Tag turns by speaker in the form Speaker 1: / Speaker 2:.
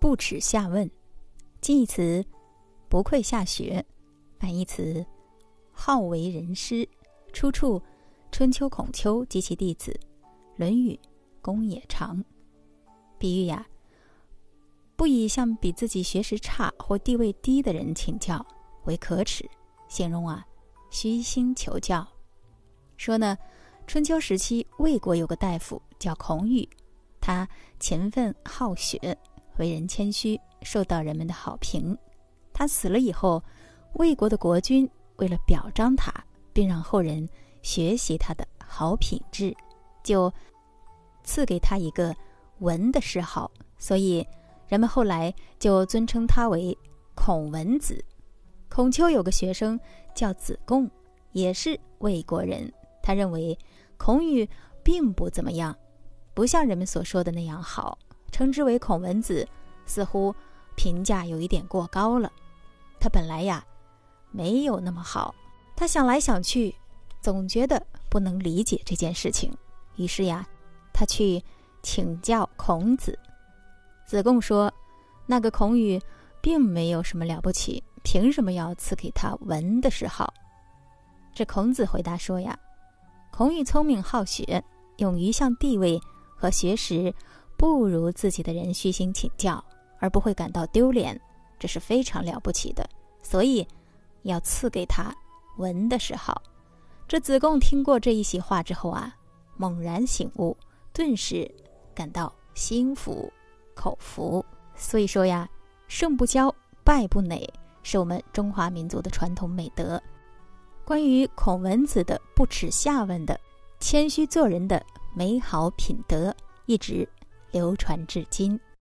Speaker 1: 不耻下问，近义词不愧下学，反义词好为人师。出处：春秋孔丘及其弟子，《论语·公冶长》。比喻呀，不以向比自己学识差或地位低的人请教为可耻，形容啊虚心求教。说呢，春秋时期魏国有个大夫叫孔宇，他勤奋好学。为人谦虚，受到人们的好评。他死了以后，魏国的国君为了表彰他，并让后人学习他的好品质，就赐给他一个“文”的谥号。所以人们后来就尊称他为孔文子。孔丘有个学生叫子贡，也是魏国人。他认为孔宇并不怎么样，不像人们所说的那样好。称之为孔文子，似乎评价有一点过高了。他本来呀没有那么好，他想来想去，总觉得不能理解这件事情。于是呀，他去请教孔子。子贡说：“那个孔宇并没有什么了不起，凭什么要赐给他文的谥号？”这孔子回答说：“呀，孔宇聪明好学，勇于向地位和学识。”不如自己的人虚心请教，而不会感到丢脸，这是非常了不起的。所以，要赐给他文的谥号。这子贡听过这一席话之后啊，猛然醒悟，顿时感到心服口服。所以说呀，胜不骄，败不馁，是我们中华民族的传统美德。关于孔文子的不耻下问的谦虚做人的美好品德，一直。流传至今。